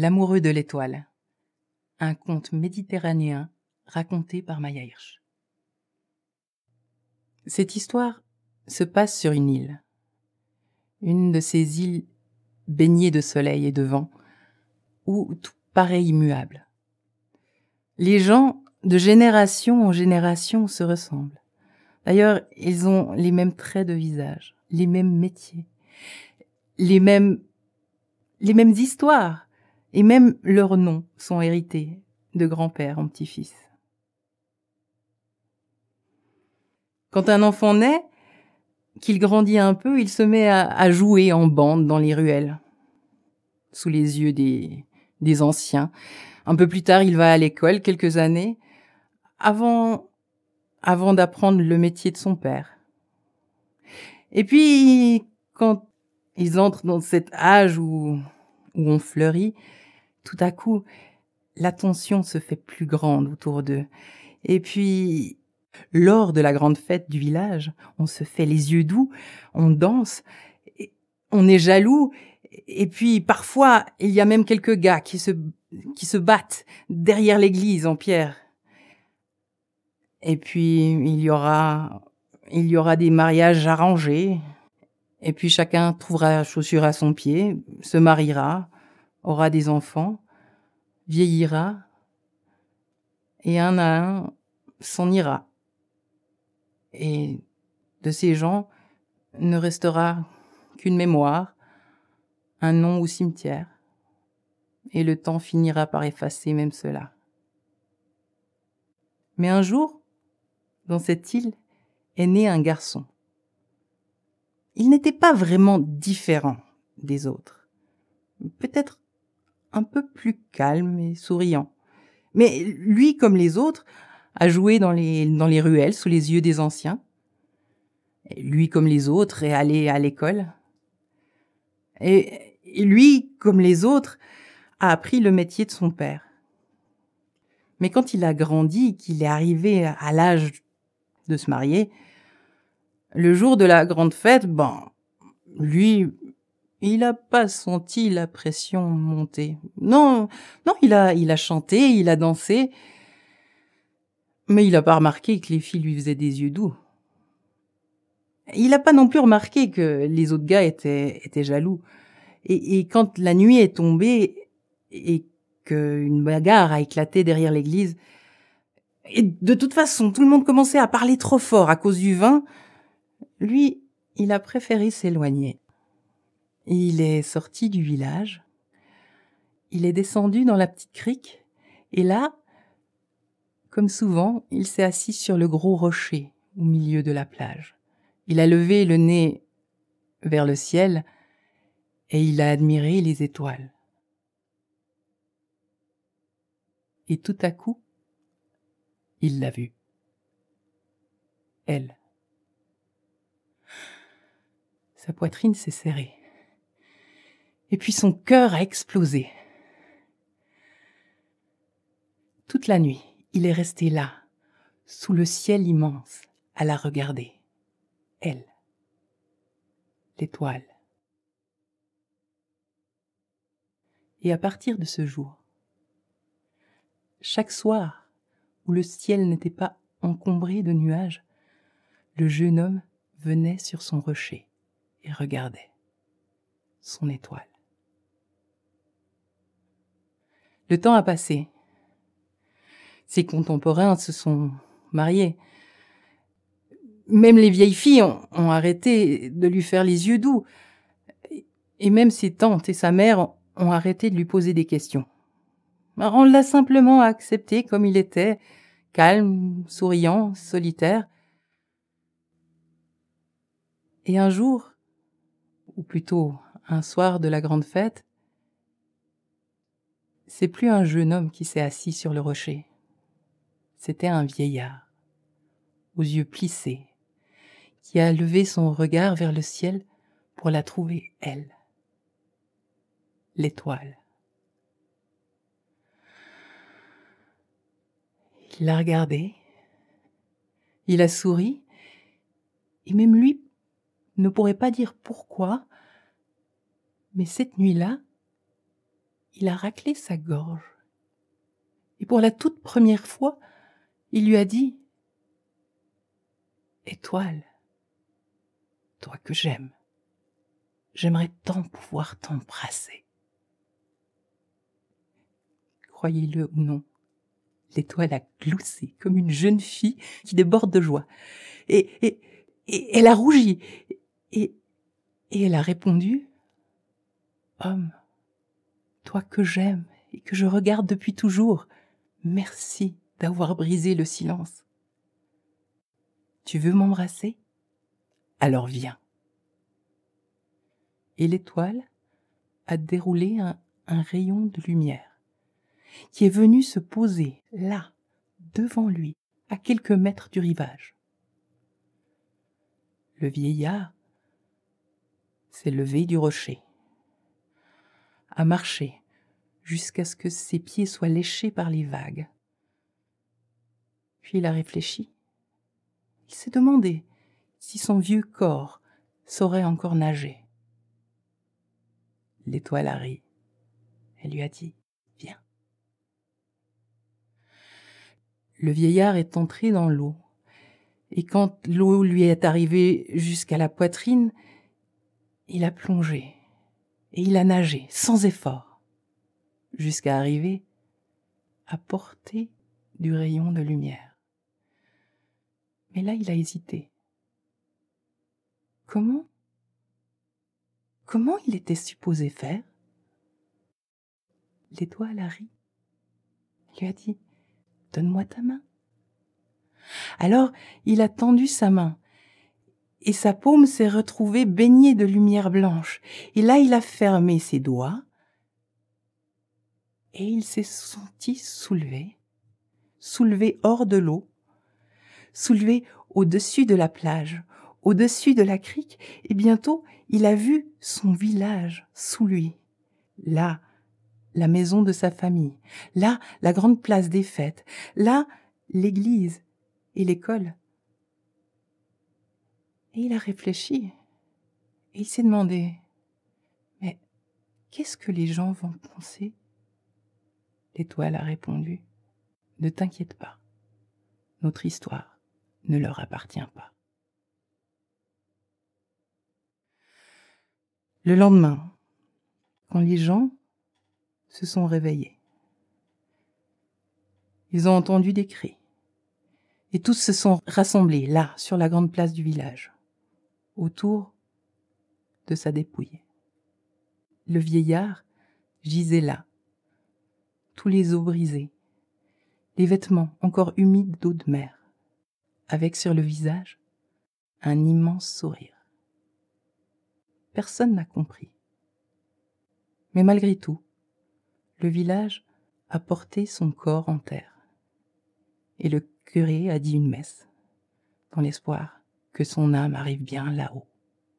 L'amoureux de l'étoile. Un conte méditerranéen raconté par Maya Hirsch. Cette histoire se passe sur une île. Une de ces îles baignées de soleil et de vent, où tout paraît immuable. Les gens, de génération en génération, se ressemblent. D'ailleurs, ils ont les mêmes traits de visage, les mêmes métiers, les mêmes, les mêmes histoires, et même leurs noms sont hérités de grand-père en petit-fils. Quand un enfant naît, qu'il grandit un peu, il se met à, jouer en bande dans les ruelles, sous les yeux des, des anciens. Un peu plus tard, il va à l'école quelques années, avant, avant d'apprendre le métier de son père. Et puis, quand ils entrent dans cet âge où, où on fleurit, tout à coup, l'attention se fait plus grande autour d'eux. Et puis, lors de la grande fête du village, on se fait les yeux doux, on danse, on est jaloux, et puis parfois, il y a même quelques gars qui se, qui se battent derrière l'église en pierre. Et puis, il y aura, il y aura des mariages arrangés, et puis chacun trouvera chaussure à son pied, se mariera, aura des enfants, vieillira, et un à un s'en ira. Et de ces gens ne restera qu'une mémoire, un nom au cimetière, et le temps finira par effacer même cela. Mais un jour, dans cette île, est né un garçon. Il n'était pas vraiment différent des autres. Peut-être un peu plus calme et souriant. Mais lui, comme les autres, a joué dans les, ruelles sous les yeux des anciens. lui, comme les autres, est allé à l'école. Et, lui, comme les autres, a appris le métier de son père. Mais quand il a grandi, qu'il est arrivé à l'âge de se marier, le jour de la grande fête, ben, lui, il n'a pas senti la pression monter. Non, non, il a, il a chanté, il a dansé, mais il n'a pas remarqué que les filles lui faisaient des yeux doux. Il n'a pas non plus remarqué que les autres gars étaient, étaient jaloux. Et, et quand la nuit est tombée et qu'une bagarre a éclaté derrière l'église, et de toute façon, tout le monde commençait à parler trop fort à cause du vin, lui, il a préféré s'éloigner. Il est sorti du village, il est descendu dans la petite crique, et là, comme souvent, il s'est assis sur le gros rocher au milieu de la plage. Il a levé le nez vers le ciel et il a admiré les étoiles. Et tout à coup, il l'a vue. Elle. Sa poitrine s'est serrée et puis son cœur a explosé. Toute la nuit, il est resté là, sous le ciel immense, à la regarder. Elle, l'étoile. Et à partir de ce jour, chaque soir où le ciel n'était pas encombré de nuages, le jeune homme venait sur son rocher et regardait son étoile. Le temps a passé. Ses contemporains se sont mariés. Même les vieilles filles ont, arrêté de lui faire les yeux doux. Et même ses tantes et sa mère ont arrêté de lui poser des questions. On l'a simplement accepté comme il était, calme, souriant, solitaire. Et un jour, ou plutôt un soir de la grande fête, c'est plus un jeune homme qui s'est assis sur le rocher. C'était un vieillard, aux yeux plissés, qui a levé son regard vers le ciel pour la trouver, elle, l'étoile. Il l'a regardée, il a souri, et même lui ne pourrait pas dire pourquoi, mais cette nuit-là, il a raclé sa gorge. Et pour la toute première fois, il lui a dit Étoile, toi que j'aime, j'aimerais tant pouvoir t'embrasser. Croyez-le ou non, l'étoile a gloussé comme une jeune fille qui déborde de joie. Et, elle a rougi. Et, et elle a répondu Homme, toi que j'aime et que je regarde depuis toujours, merci d'avoir brisé le silence. Tu veux m'embrasser? Alors viens. Et l'étoile a déroulé un, rayon de lumière qui est venu se poser là, devant lui, à quelques mètres du rivage. Le vieillard s'est levé du rocher, a marché jusqu'à ce que ses pieds soient léchés par les vagues. Puis il a réfléchi. Il s'est demandé si son vieux corps saurait encore nager. L'étoile a ri. Elle lui a dit Viens. Le vieillard est entré dans l'eau, et quand l'eau lui est arrivée jusqu'à la poitrine, il a plongé, et il a nagé sans effort, jusqu'à arriver à portée du rayon de lumière. Mais là, il a hésité. Comment Comment il était supposé faire? L'étoile a ri. Il lui a dit Donne-moi ta main. Alors il a tendu sa main, et sa paume s'est retrouvée baignée de lumière blanche. Et là il a fermé ses doigts, et il s'est senti soulevé, soulevé hors de l'eau, soulevé au-dessus de la plage, au-dessus de la crique, et bientôt il a vu son village sous lui. Là, la maison de sa famille, là, la grande place des fêtes, là, l'église et l'école. Et il a réfléchi, et il s'est demandé, mais qu'est-ce que les gens vont penser? L'étoile a répondu, ne t'inquiète pas, notre histoire ne leur appartient pas. Le lendemain, quand les gens se sont réveillés, ils ont entendu des cris, et tous se sont rassemblés là, sur la grande place du village, autour de sa dépouille. Le vieillard gisait là, tous les os brisés, les vêtements encore humides d'eau de mer, avec sur le visage un immense sourire. Personne n'a compris. Mais malgré tout, le village a porté son corps en terre. Et le curé a dit une messe, dans l'espoir que son âme arrive bien là-haut.